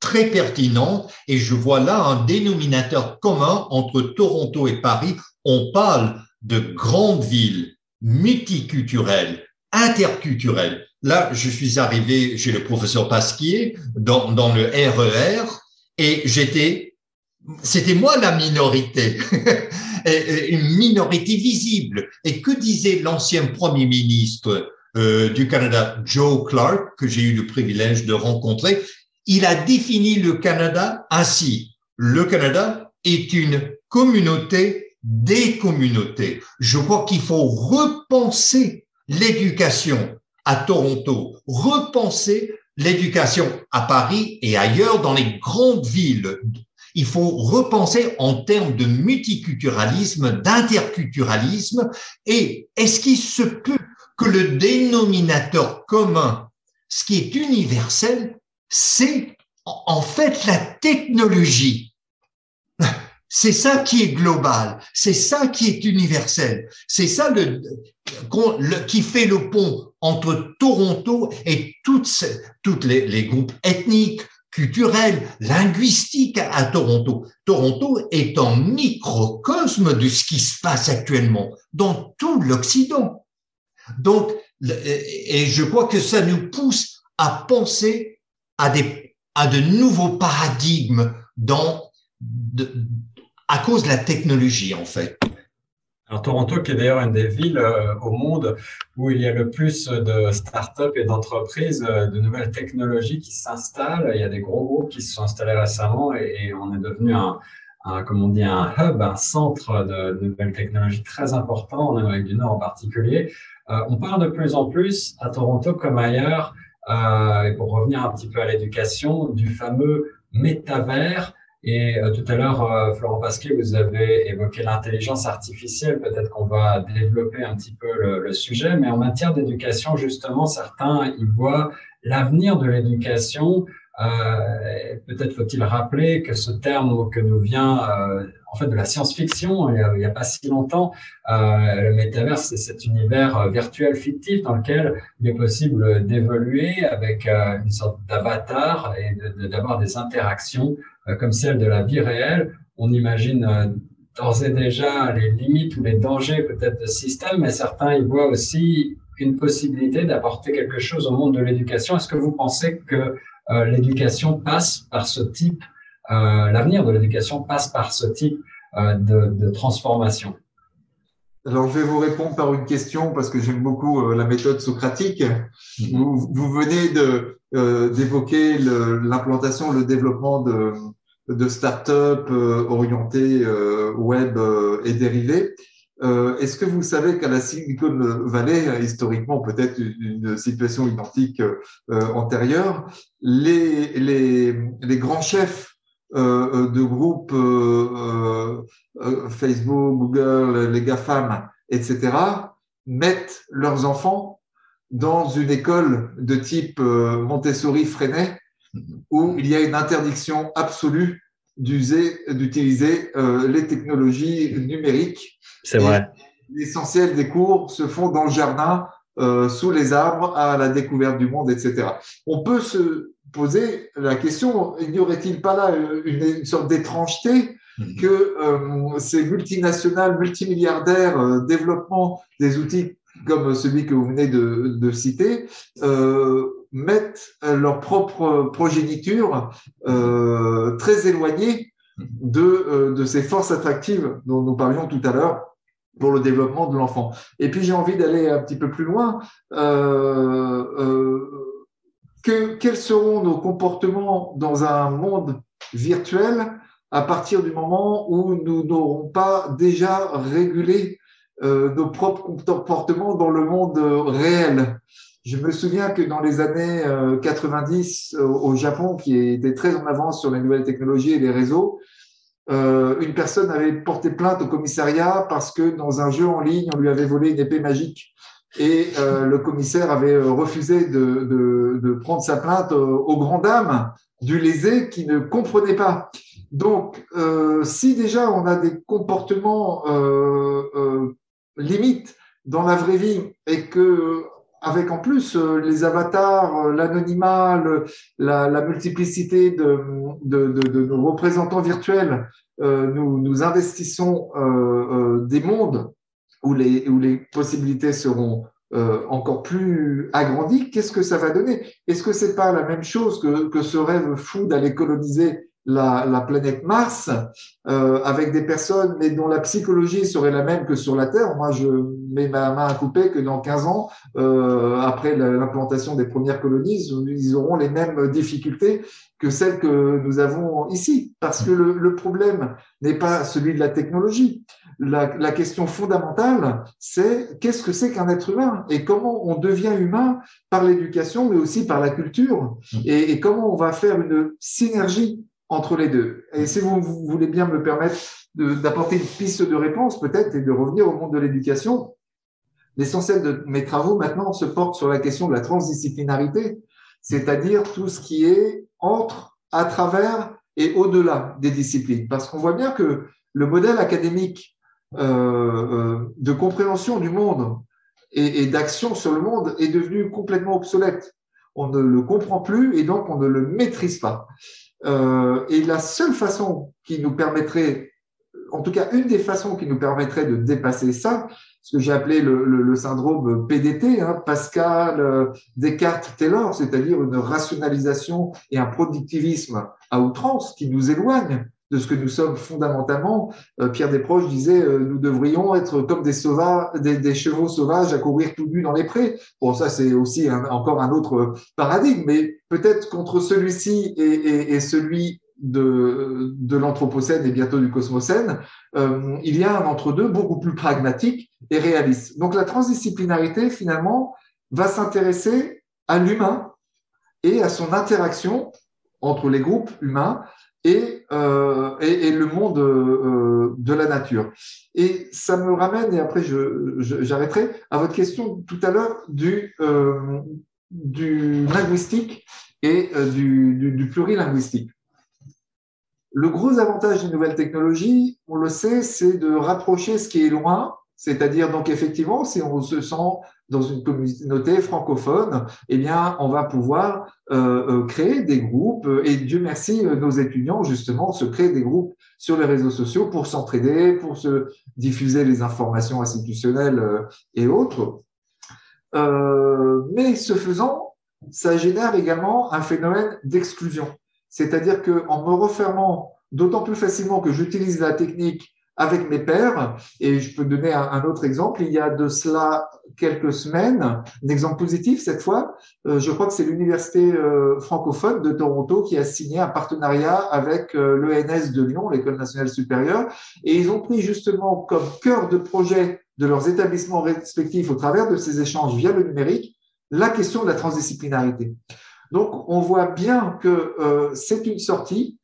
très pertinente et je vois là un dénominateur commun entre Toronto et Paris. On parle de grandes villes multiculturelles, interculturelles. Là, je suis arrivé chez le professeur Pasquier dans, dans le RER e et j'étais, c'était moi la minorité. une minorité visible. Et que disait l'ancien Premier ministre euh, du Canada, Joe Clark, que j'ai eu le privilège de rencontrer Il a défini le Canada ainsi. Le Canada est une communauté des communautés. Je crois qu'il faut repenser l'éducation à Toronto, repenser l'éducation à Paris et ailleurs dans les grandes villes il faut repenser en termes de multiculturalisme, d'interculturalisme, et est-ce qu'il se peut que le dénominateur commun, ce qui est universel, c'est en fait la technologie. C'est ça qui est global, c'est ça qui est universel, c'est ça qui fait le pont entre Toronto et toutes, les, groupes ethniques, culturelle, linguistique à Toronto. Toronto est un microcosme de ce qui se passe actuellement dans tout l'Occident. Donc, et je crois que ça nous pousse à penser à des, à de nouveaux paradigmes dans, à cause de la technologie, en fait. Alors Toronto, qui est d'ailleurs une des villes euh, au monde où il y a le plus de start-up et d'entreprises euh, de nouvelles technologies qui s'installent. Il y a des gros groupes qui se sont installés récemment et, on est devenu un, comme on dit, un hub, un centre de, nouvelles technologies très important en Amérique du Nord en particulier. Euh, on parle de plus en plus à Toronto comme ailleurs, et pour revenir un petit peu à l'éducation, du fameux métavers et euh, tout à l'heure, euh, Florent Pasquier, vous avez évoqué l'intelligence artificielle. Peut-être qu'on va développer un petit peu le, le sujet, mais en matière d'éducation, justement, certains y voient l'avenir de l'éducation. Euh, peut-être faut-il rappeler que ce terme que nous vient euh, en fait de la science-fiction, il n'y a, pas si longtemps, euh, le métavers, c'est cet univers virtuel fictif dans lequel il est possible d'évoluer avec une sorte d'avatar et d'avoir des interactions euh, comme celle de la vie réelle, on imagine euh, d'ores et déjà les limites ou les dangers peut-être de ce système, mais certains y voient aussi une possibilité d'apporter quelque chose au monde de l'éducation. Est-ce que vous pensez que euh, l'éducation passe par ce type, l'avenir de l'éducation passe par ce type de, transformation alors, je vais vous répondre par une question parce que j'aime beaucoup la méthode socratique. Mm-hmm. Vous, vous venez d'évoquer l'implantation, le développement de, de start-up orientées web et dérivées. Est-ce que vous savez qu'à la Silicon Valley, historiquement peut-être une situation identique antérieure, les, les, les grands chefs de groupes Facebook, Google, les GAFAM, etc., mettent leurs enfants dans une école de type euh, Montessori-Freinet où il y a une interdiction absolue d'user, d'utiliser euh, les technologies numériques. C'est vrai. L'essentiel des cours se font dans le jardin, euh, sous les arbres, à la découverte du monde, etc. On peut se poser la question, n'y aurait-il pas là une, sorte d'étrangeté mhm. que ces multinationales, multimilliardaires, développement des outils comme celui que vous venez de, citer, euh, mettent leur propre progéniture euh, très éloignée de, euh, de ces forces attractives dont nous parlions tout à l'heure pour le développement de l'enfant. Et puis j'ai envie d'aller un petit peu plus loin. que, quels seront nos comportements dans un monde virtuel à partir du moment où nous n'aurons pas déjà régulé euh, nos propres comportements dans le monde réel? Je me souviens que dans les années 90 euh, au Japon, qui était très en avance sur les nouvelles technologies et les réseaux, euh, une personne avait porté plainte au commissariat parce que dans un jeu en ligne, on lui avait volé une épée magique. Et le commissaire avait refusé de, de, de prendre sa plainte aux grandes dames du lésé qui ne comprenait pas. Donc, euh, si déjà on a des comportements euh, euh, limite dans la vraie vie et que avec en plus euh, les avatars, euh, l'anonymat, la, multiplicité de, nos représentants virtuels, euh, nous, investissons des mondes où les, possibilités seront encore plus agrandies. Qu'est-ce que ça va donner? Est-ce que c'est pas la même chose que, ce rêve fou d'aller coloniser la, la planète Mars avec des personnes, mais dont la psychologie serait la même que sur la Terre? Moi, je mets ma main à couper que dans 15 ans, euh, après l'implantation des premières colonies, ils auront les mêmes difficultés que celles que nous avons ici. Parce que le, problème n'est pas celui de la technologie. La, question fondamentale, c'est qu'est-ce que c'est qu'un être humain et comment on devient humain par l'éducation, mais aussi par la culture, et comment on va faire une synergie entre les deux. Et si vous, voulez bien me permettre d'apporter une piste de réponse peut-être et de revenir au monde de l'éducation, l'essentiel de mes travaux maintenant se porte sur la question de la transdisciplinarité, c'est-à-dire tout ce qui est entre, à travers et au-delà des disciplines. Parce qu'on voit bien que le modèle académique euh, euh de compréhension du monde et, d'action sur le monde est devenu complètement obsolète. On ne le comprend plus et donc on ne le maîtrise pas. Euh, et la seule façon qui nous permettrait, en tout cas une des façons qui nous permettrait de dépasser ça, ce que j'ai appelé le, le, le, syndrome PDT, hein, Pascal, euh, Descartes, Taylor, c'est-à-dire une rationalisation et un productivisme à outrance qui nous éloigne de ce que nous sommes fondamentalement. Euh, Pierre Desproges disait euh, nous devrions être comme des, sauvages, des, chevaux sauvages à courir tout nus dans les prés. Bon, ça c'est aussi encore un autre paradigme, mais peut-être contre celui-ci et, et, et, celui de, de l'Anthropocène et bientôt du Cosmocène, euh, il y a un entre-deux beaucoup plus pragmatique et réaliste. Donc la transdisciplinarité, finalement, va s'intéresser à l'humain et à son interaction entre les groupes humains et, euh, et, le monde euh, de la nature. Et ça me ramène, et après j'arrêterai, à votre question tout à l'heure du, du linguistique et du, du, plurilinguistique. Le gros avantage des nouvelles technologies, on le sait, c'est de rapprocher ce qui est loin, c'est-à-dire donc effectivement, si on se sent dans une communauté francophone, eh bien, on va pouvoir euh, euh créer des groupes. Et Dieu merci, euh, nos étudiants, justement, se créent des groupes sur les réseaux sociaux pour s'entraider, pour se diffuser les informations institutionnelles et autres. Mais ce faisant, ça génère également un phénomène d'exclusion. C'est-à-dire qu'en me refermant d'autant plus facilement que j'utilise la technique avec mes pairs. Et je peux donner un, autre exemple. Il y a de cela quelques semaines, un exemple positif cette fois, euh, je crois que c'est l'université euh, francophone de Toronto qui a signé un partenariat avec euh, l'ENS de Lyon, l'École nationale supérieure, et ils ont pris justement comme cœur de projet de leurs établissements respectifs au travers de ces échanges via le numérique, la question de la transdisciplinarité. Donc, on voit bien que c'est une sortie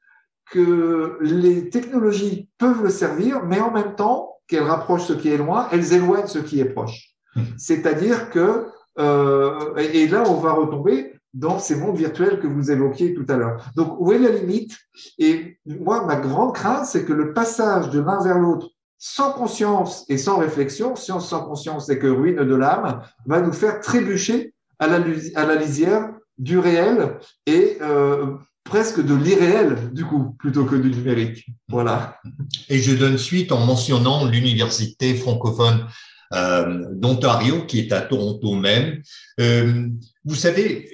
que les technologies peuvent le servir, mais en même temps qu'elles rapprochent ce qui est loin, elles éloignent ce qui est proche. Mmh. C'est-à-dire que, euh, et là, on va retomber dans ces mondes virtuels que vous évoquiez tout à l'heure. Donc, où est la limite? Et moi, ma grande crainte, c'est que le passage de l'un vers l'autre, sans conscience et sans réflexion, science sans conscience, c'est que ruine de l'âme, va nous faire trébucher à la, à la lisière du réel et euh, presque de l'irréel, du coup, plutôt que du numérique. Voilà. Et je donne suite en mentionnant l'université francophone euh, d'Ontario, qui est à Toronto même. Euh, vous savez,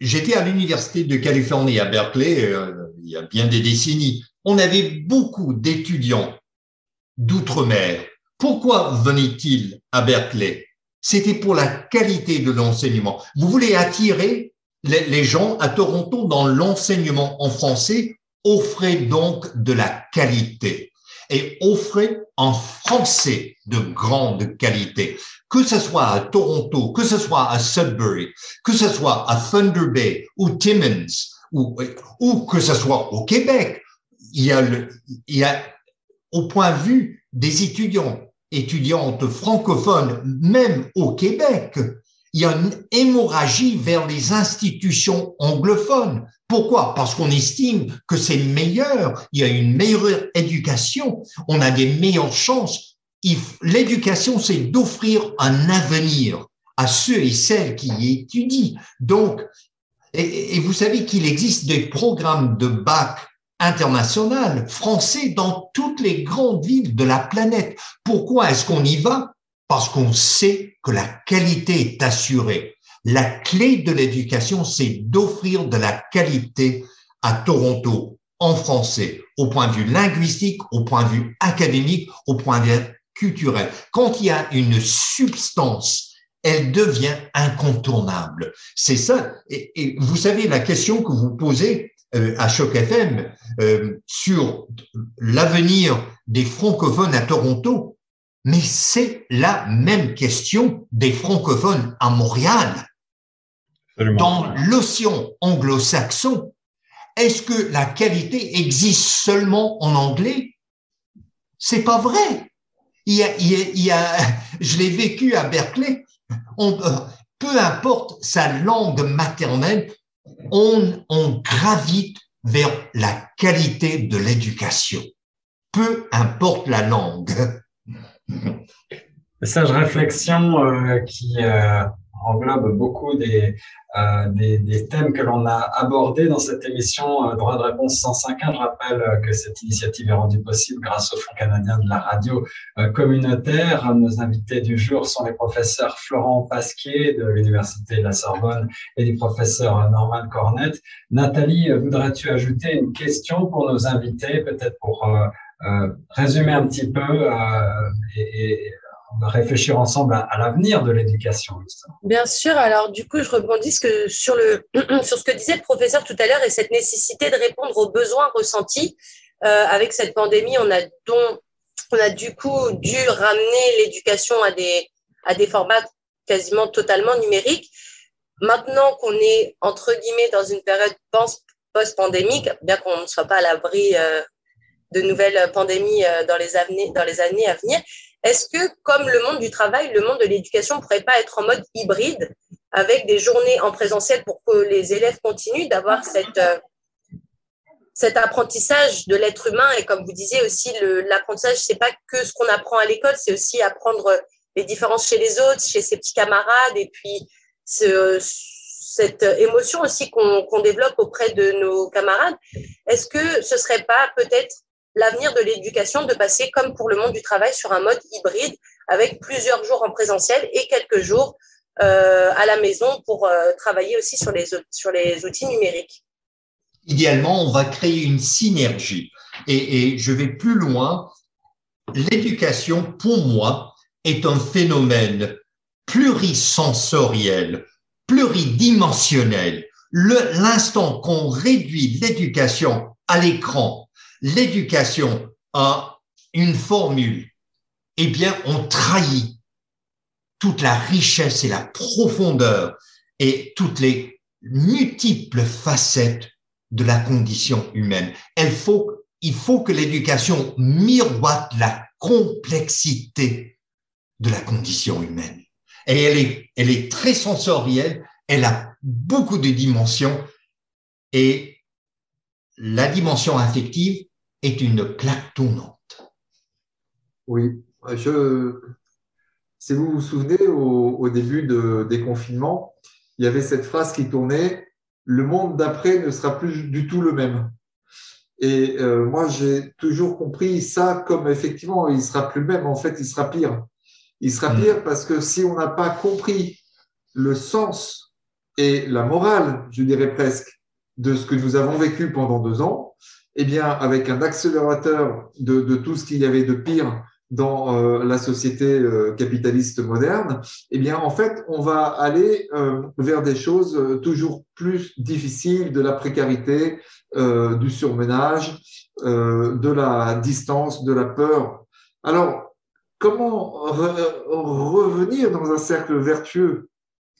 j'étais à l'université de Californie à Berkeley euh, il y a bien des décennies. On avait beaucoup d'étudiants d'outre-mer. Pourquoi venaient-ils à Berkeley? C'était pour la qualité de l'enseignement. Vous voulez attirer les, gens à Toronto dans l'enseignement en français? Offraient donc de la qualité et offraient en français de grande qualité. Que ce soit à Toronto, que ce soit à Sudbury, que ce soit à Thunder Bay ou Timmins, ou, ou que ce soit au Québec, il y a, le, il y a au point de vue des étudiants, étudiantes francophones, même au Québec, il y a une hémorragie vers les institutions anglophones. Pourquoi? Parce qu'on estime que c'est meilleur, il y a une meilleure éducation, on a des meilleures chances. L'éducation, c'est d'offrir un avenir à ceux et celles qui y étudient. Donc, et, vous savez qu'il existe des programmes de bac international français dans toutes les grandes villes de la planète. Pourquoi est-ce qu'on y va? Parce qu'on sait que la qualité est assurée. La clé de l'éducation, c'est d'offrir de la qualité à Toronto en français, au point de vue linguistique, au point de vue académique, au point de vue culturel. Quand il y a une substance, elle devient incontournable. C'est ça. Et, vous savez, la question que vous posez à Choc FM euh, sur l'avenir des francophones à Toronto, mais c'est la même question des francophones à Montréal. Dans l'océan anglo-saxon, est-ce que la qualité existe seulement en anglais? C'est pas vrai. Il y a, il y a, je l'ai vécu à Berkeley. On, euh, peu importe sa langue maternelle, on, gravite vers la qualité de l'éducation. Peu importe la langue. Sage réflexion euh, qui euh, englobe beaucoup des, euh, des, des, thèmes que l'on a abordés dans cette émission Droit de réponse 105.1. Je rappelle que cette initiative est rendue possible grâce au Fonds canadien de la radio communautaire. Nos invités du jour sont les professeurs Florent Pasquier de l'Université de la Sorbonne et du professeur Norman Cornette. Nathalie, voudrais-tu ajouter une question pour nos invités, peut-être pour euh, résumer un petit peu euh, et, et réfléchir ensemble à, l'avenir de l'éducation. Bien sûr. Alors, du coup, je rebondis sur, le, sur ce que disait le professeur tout à l'heure et cette nécessité de répondre aux besoins ressentis. Euh, avec cette pandémie, on a, donc, on a du coup dû ramener l'éducation à des, à des formats quasiment totalement numériques. Maintenant qu'on est, entre guillemets, dans une période post-pandémique, bien qu'on ne soit pas à l'abri euh, de nouvelles pandémies euh, dans les, années, dans les années à venir. Est-ce que, comme le monde du travail, le monde de l'éducation ne pourrait pas être en mode hybride, avec des journées en présentiel pour que les élèves continuent d'avoir cette, euh, cet apprentissage de l'être humain? Et comme vous disiez aussi, l'apprentissage, c'est pas que ce qu'on apprend à l'école, c'est aussi apprendre les différences chez les autres, chez ses petits camarades, et puis ce, cette émotion aussi qu'on développe auprès de nos camarades. Est-ce que ce serait pas peut-être l'avenir de l'éducation de passer, comme pour le monde du travail, sur un mode hybride avec plusieurs jours en présentiel et quelques jours euh, à la maison pour euh, travailler aussi sur les, sur les outils numériques. Idéalement, on va créer une synergie. Et, et je vais plus loin. L'éducation, pour moi, est un phénomène plurisensoriel, pluridimensionnel. L'instant qu'on réduit l'éducation à l'écran, l'éducation à une formule, eh bien, on trahit toute la richesse et la profondeur et toutes les multiples facettes de la condition humaine. Il faut, il faut que l'éducation miroite la complexité de la condition humaine. Et elle est, elle est très sensorielle, elle a beaucoup de dimensions et la dimension affective est une plaque tournante. Oui, je, si vous vous souvenez, au, début de, des confinements, il y avait cette phrase qui tournait Le monde d'après ne sera plus du tout le même. Et euh, moi, j'ai toujours compris ça comme effectivement, il sera plus le même. En fait, il sera pire. Il sera mm. pire parce que si on n'a pas compris le sens et la morale, je dirais presque, de ce que nous avons vécu pendant deux ans, eh bien, avec un accélérateur de, tout ce qu'il y avait de pire dans euh, la société euh, capitaliste moderne, eh bien, en fait, on va aller euh, vers des choses toujours plus difficiles, de la précarité, du surmenage, de la distance, de la peur. Alors, comment revenir dans un cercle vertueux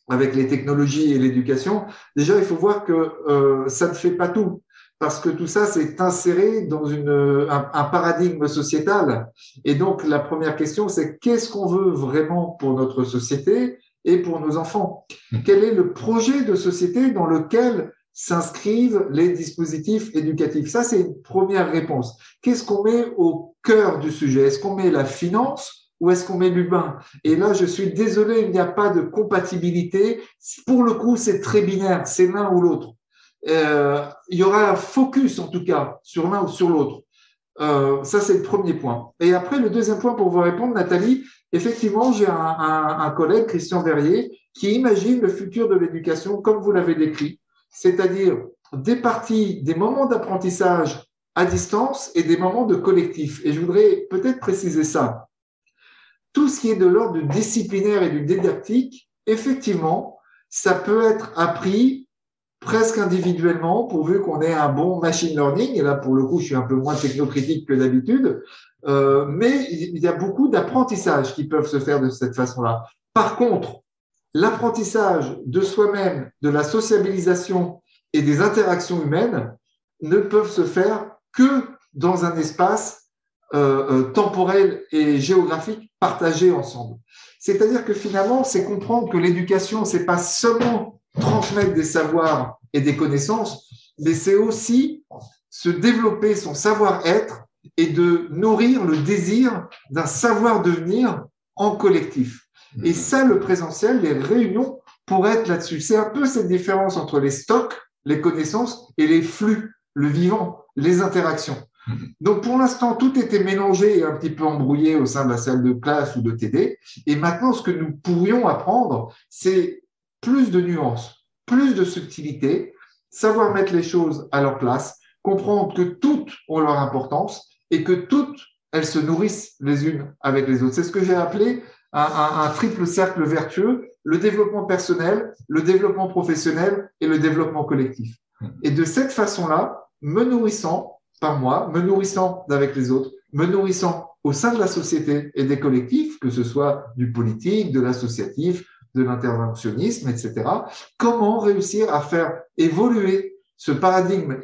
avec les technologies et l'éducation Déjà, il faut voir que ça ne fait pas tout parce que tout ça s'est inséré dans une, un, paradigme sociétal. Et donc, la première question, c'est qu'est-ce qu'on veut vraiment pour notre société et pour nos enfants? Hmm. Quel est le projet de société dans lequel s'inscrivent les dispositifs éducatifs? Ça, c'est une première réponse. Qu'est-ce qu'on met au cœur du sujet? Est-ce qu'on met la finance ou est-ce qu'on met l'humain? Et là, je suis désolé, il n'y a pas de compatibilité. Pour le coup, c'est très binaire, c'est l'un ou l'autre. Euh, il y aura un focus en tout cas sur l'un ou sur l'autre. Euh, ça, c'est le premier point. Et après, le deuxième point pour vous répondre, Nathalie, effectivement, j'ai un, collègue, Christian Verrier, qui imagine le futur de l'éducation comme vous l'avez décrit, c'est-à-dire des parties, des moments d'apprentissage à distance et des moments de collectif. Et je voudrais peut-être préciser ça. Tout ce qui est de l'ordre du disciplinaire et du didactique, effectivement, ça peut être appris presque individuellement, pourvu qu'on ait un bon machine learning. Et là, pour le coup, je suis un peu moins technocritique que d'habitude. Euh, mais il y a beaucoup d'apprentissages qui peuvent se faire de cette façon-là. Par contre, l'apprentissage de soi-même, de la sociabilisation et des interactions humaines ne peuvent se faire que dans un espace euh, euh temporel et géographique partagé ensemble. C'est-à-dire que finalement, c'est comprendre que l'éducation, c'est pas seulement transmettre des savoirs et des connaissances, mais c'est aussi se développer son savoir-être et de nourrir le désir d'un savoir-devenir en collectif. Et mhm. ça, le présentiel, les réunions pourraient être là-dessus. C'est un peu cette différence entre les stocks, les connaissances et les flux, le vivant, les interactions. Donc pour l'instant, tout était mélangé et un petit peu embrouillé au sein de la salle de classe ou de TD. Et maintenant, ce que nous pourrions apprendre, c'est plus de nuances, plus de subtilité, savoir mettre les choses à leur place, comprendre que toutes ont leur importance et que toutes, elles se nourrissent les unes avec les autres. C'est ce que j'ai appelé un, triple cercle vertueux, le développement personnel, le développement professionnel et le développement collectif. Et de cette façon-là, me nourrissant par moi, me nourrissant avec les autres, me nourrissant au sein de la société et des collectifs, que ce soit du politique, de l'associatif, de l'interventionnisme, etc. Comment réussir à faire évoluer ce paradigme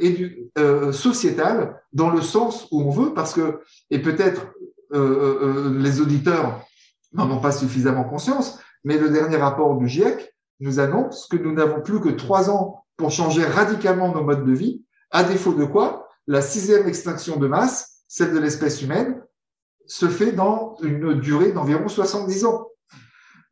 euh, sociétal dans le sens où on veut, parce que, et peut-être euh, euh, les auditeurs n'en ont pas suffisamment conscience, mais le dernier rapport du GIEC nous annonce que nous n'avons plus que trois ans pour changer radicalement nos modes de vie, à défaut de quoi la sixième extinction de masse, celle de l'espèce humaine, se fait dans une durée d'environ 70 ans.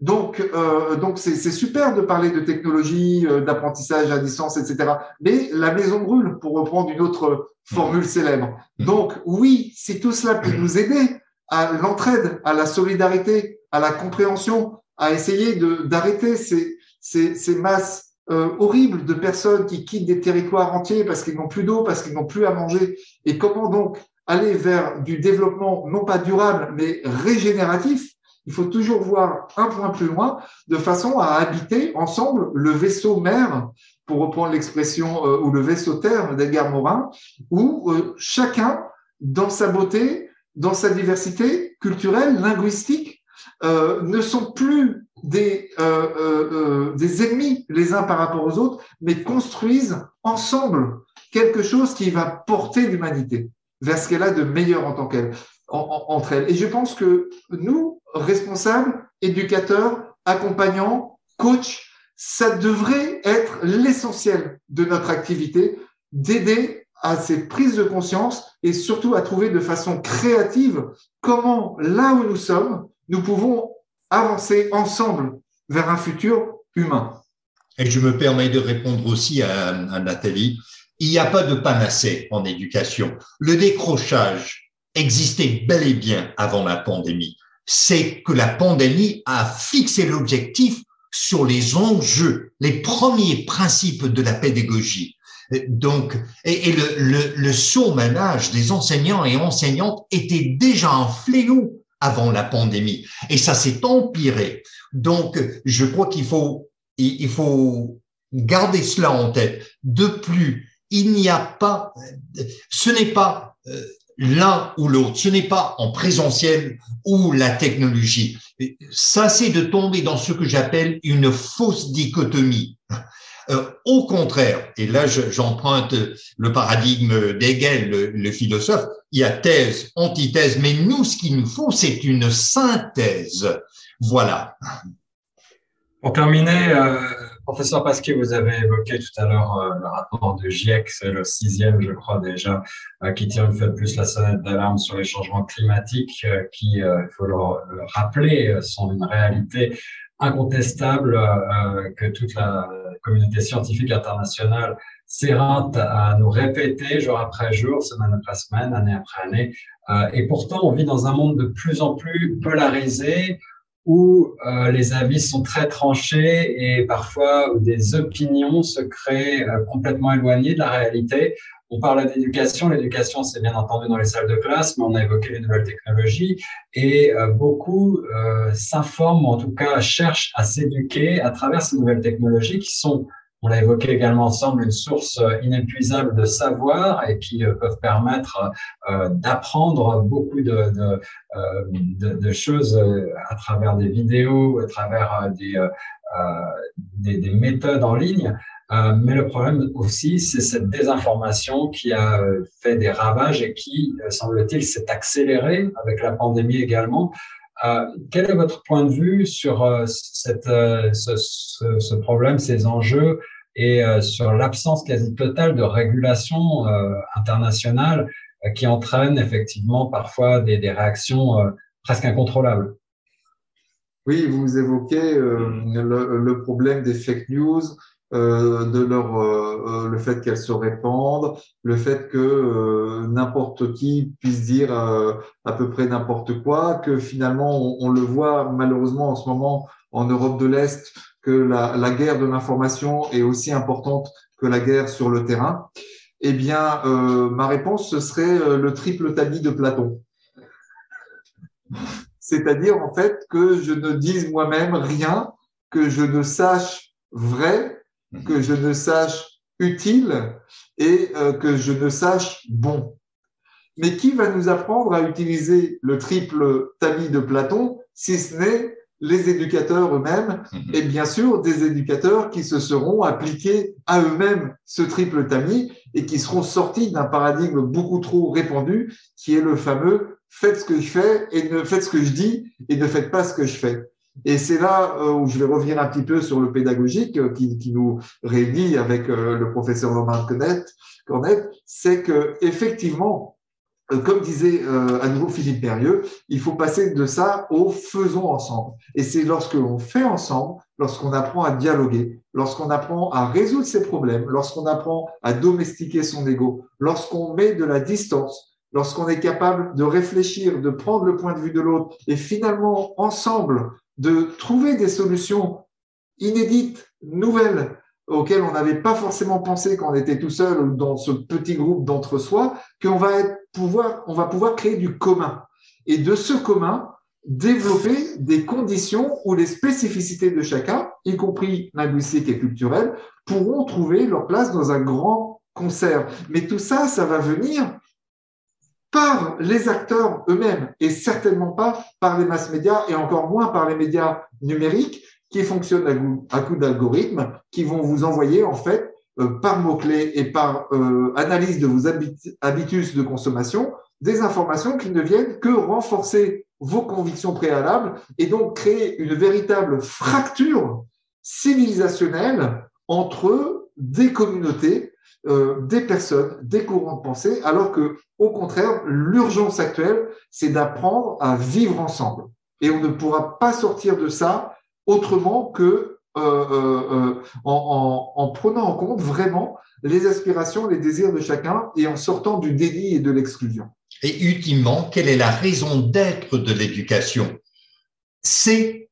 Donc, euh, donc c'est, super de parler de technologie, euh, d'apprentissage à distance, etc. Mais la maison brûle, pour reprendre une autre formule célèbre. Donc, oui, si tout cela peut nous aider à l'entraide, à la solidarité, à la compréhension, à essayer d'arrêter ces, ces, ces masses euh, horribles de personnes qui quittent des territoires entiers parce qu'ils n'ont plus d'eau, parce qu'ils n'ont plus à manger. Et comment donc aller vers du développement non pas durable, mais régénératif? Il faut toujours voir un point plus loin, de façon à habiter ensemble le vaisseau mère, pour reprendre l'expression, euh, ou le vaisseau terre d'Edgar Morin, où euh, chacun, dans sa beauté, dans sa diversité culturelle, linguistique, ne sont plus des, des ennemis les uns par rapport aux autres, mais construisent ensemble quelque chose qui va porter l'humanité vers ce qu'elle a de meilleur en tant qu'elle, entre elles. Et je pense que nous, responsables, éducateurs, accompagnants, coachs, ça devrait être l'essentiel de notre activité, d'aider à ces prises de conscience et surtout à trouver de façon créative comment, là où nous sommes, nous pouvons avancer ensemble vers un futur humain. Et je me permets de répondre aussi à, Nathalie. Il n'y a pas de panacée en éducation. Le décrochage existait bel et bien avant la pandémie. C'est que la pandémie a fixé l'objectif sur les enjeux, les premiers principes de la pédagogie. Donc, et, le, le, le surmenage des enseignants et enseignantes était déjà un fléau avant la pandémie, et ça s'est empiré. Donc, je crois qu'il faut, il faut garder cela en tête. De plus, il n'y a pas, ce n'est pas euh, l'un ou l'autre. Ce n'est pas en présentiel ou la technologie. Ça, c'est de tomber dans ce que j'appelle une fausse dichotomie. Euh, au contraire, et là j'emprunte le paradigme d'Hegel, le, philosophe, il y a thèse, antithèse, mais nous, ce qu'il nous faut, c'est une synthèse. Voilà. Pour terminer, euh, Professeur Pasquier, vous avez évoqué tout à l'heure euh, le rapport de GIEC, c'est le sixième, je crois déjà, euh, qui tire une fois de plus la sonnette d'alarme sur les changements climatiques, euh, qui, il faut le, rappeler, sont une réalité incontestable que toute la communauté scientifique internationale s'érinte à nous répéter jour après jour, semaine après semaine, année après année. et pourtant, on vit dans un monde de plus en plus polarisé, où euh, les avis sont très tranchés et parfois où des opinions se créent euh, complètement éloignées de la réalité. On parle d'éducation, l'éducation c'est bien entendu dans les salles de classe, mais on a évoqué les nouvelles technologies et euh, beaucoup s'informent, ou en tout cas cherchent à s'éduquer à travers ces nouvelles technologies qui sont on l'a évoqué également ensemble, une source inépuisable de savoir et qui euh, peuvent permettre euh, d'apprendre beaucoup de, de, euh, de, de, choses à travers des vidéos, à travers des, des, des, méthodes en ligne. Mais le problème aussi, c'est cette désinformation qui a fait des ravages et qui, semble-t-il, s'est accélérée avec la pandémie également. Euh, quel est votre point de vue sur euh, cette, euh, ce, problème, ces enjeux et sur l'absence quasi totale de régulation internationale qui entraîne effectivement parfois des, réactions presque incontrôlables? Oui, vous évoquez le, problème des fake news, euh, de leur euh, euh, le fait qu'elles se répandent, le fait que n'importe qui puisse dire à peu près n'importe quoi, que finalement on, le voit malheureusement en ce moment en Europe de l'Est que la, la guerre de l'information est aussi importante que la guerre sur le terrain. Eh bien, ma réponse ce serait le triple tamis de Platon. C'est-à-dire en fait que je ne dise moi-même rien, que je ne sache vrai. Que je ne sache utile et euh, que je ne sache bon. Mais qui va nous apprendre à utiliser le triple tamis de Platon si ce n'est les éducateurs eux-mêmes mhm. et bien sûr des éducateurs qui se seront appliqués à eux-mêmes ce triple tamis et qui seront sortis d'un paradigme beaucoup trop répandu qui est le fameux faites ce que je fais et ne faites ce que je dis et ne faites pas ce que je fais. Et c'est là euh, où je vais revenir un petit peu sur le pédagogique euh, qui, qui nous réunit avec euh, le professeur Romain Cornet, c'est que effectivement, comme disait à nouveau Philippe Berrieux, il faut passer de ça au faisons ensemble. Et c'est lorsque l'on fait ensemble, lorsqu'on apprend à dialoguer, lorsqu'on apprend à résoudre ses problèmes, lorsqu'on apprend à domestiquer son ego, lorsqu'on met de la distance, lorsqu'on est capable de réfléchir, de prendre le point de vue de l'autre et finalement ensemble de trouver des solutions inédites, nouvelles, auxquels on n'avait pas forcément pensé quand on était tout seul ou dans ce petit groupe d'entre-soi, qu'on va pouvoir, pouvoir créer du commun. Et de ce commun, développer des conditions où les spécificités de chacun, y compris linguistiques et culturelles, pourront trouver leur place dans un grand concert. Mais tout ça, ça va venir par les acteurs eux-mêmes et certainement pas par les masses médias et encore moins par les médias numériques qui fonctionnent à coup d'algorithmes qui vont vous envoyer en fait euh, par mots-clés et par euh, analyse de vos habitudes de consommation des informations qui ne viennent que renforcer vos convictions préalables et donc créer une véritable fracture civilisationnelle entre des communautés, euh, des personnes, des courants de pensée, alors que, au contraire, l'urgence actuelle, c'est d'apprendre à vivre ensemble. Et on ne pourra pas sortir de ça autrement que euh, euh, en, en, prenant en compte vraiment les aspirations, les désirs de chacun et en sortant du déni et de l'exclusion. Et ultimement, quelle est la raison d'être de l'éducation? C'est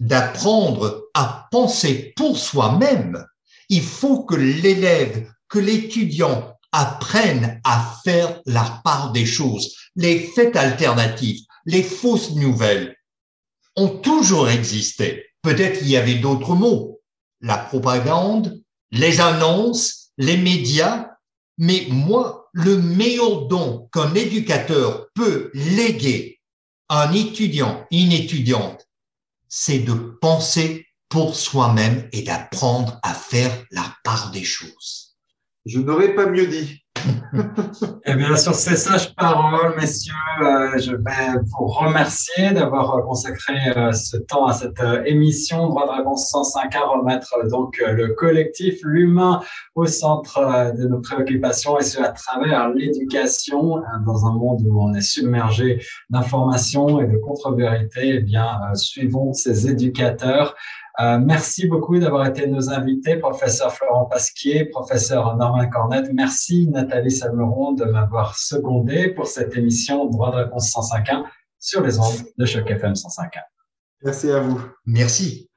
d'apprendre à penser pour soi-même. Il faut que l'élève, que l'étudiant apprenne à faire la part des choses. Les faits alternatifs, les fausses nouvelles ont toujours existé. Peut-être il y avait d'autres mots. La propagande, les annonces, les médias. Mais moi, le meilleur don qu'un éducateur peut léguer à un étudiant, une étudiante, c'est de penser pour soi-même et d'apprendre à faire la part des choses. Je n'aurais pas mieux dit. Eh bien, sur ces sages paroles, messieurs, euh, je vais vous remercier d'avoir euh, consacré euh, ce temps à cette émission Droit de réponse 105 à remettre donc le collectif, l'humain au centre de nos préoccupations et ce à travers l'éducation dans un monde où on est submergé d'informations et de contre-vérités. Eh bien, suivons ces éducateurs euh, merci beaucoup d'avoir été nos invités, professeur Florent Pasquier, professeur Norman Cornette. Merci Nathalie Salmeron de m'avoir secondé pour cette émission Droit de réponse 105.1 sur les ondes de Choc FM 105.1. Merci à vous. Merci.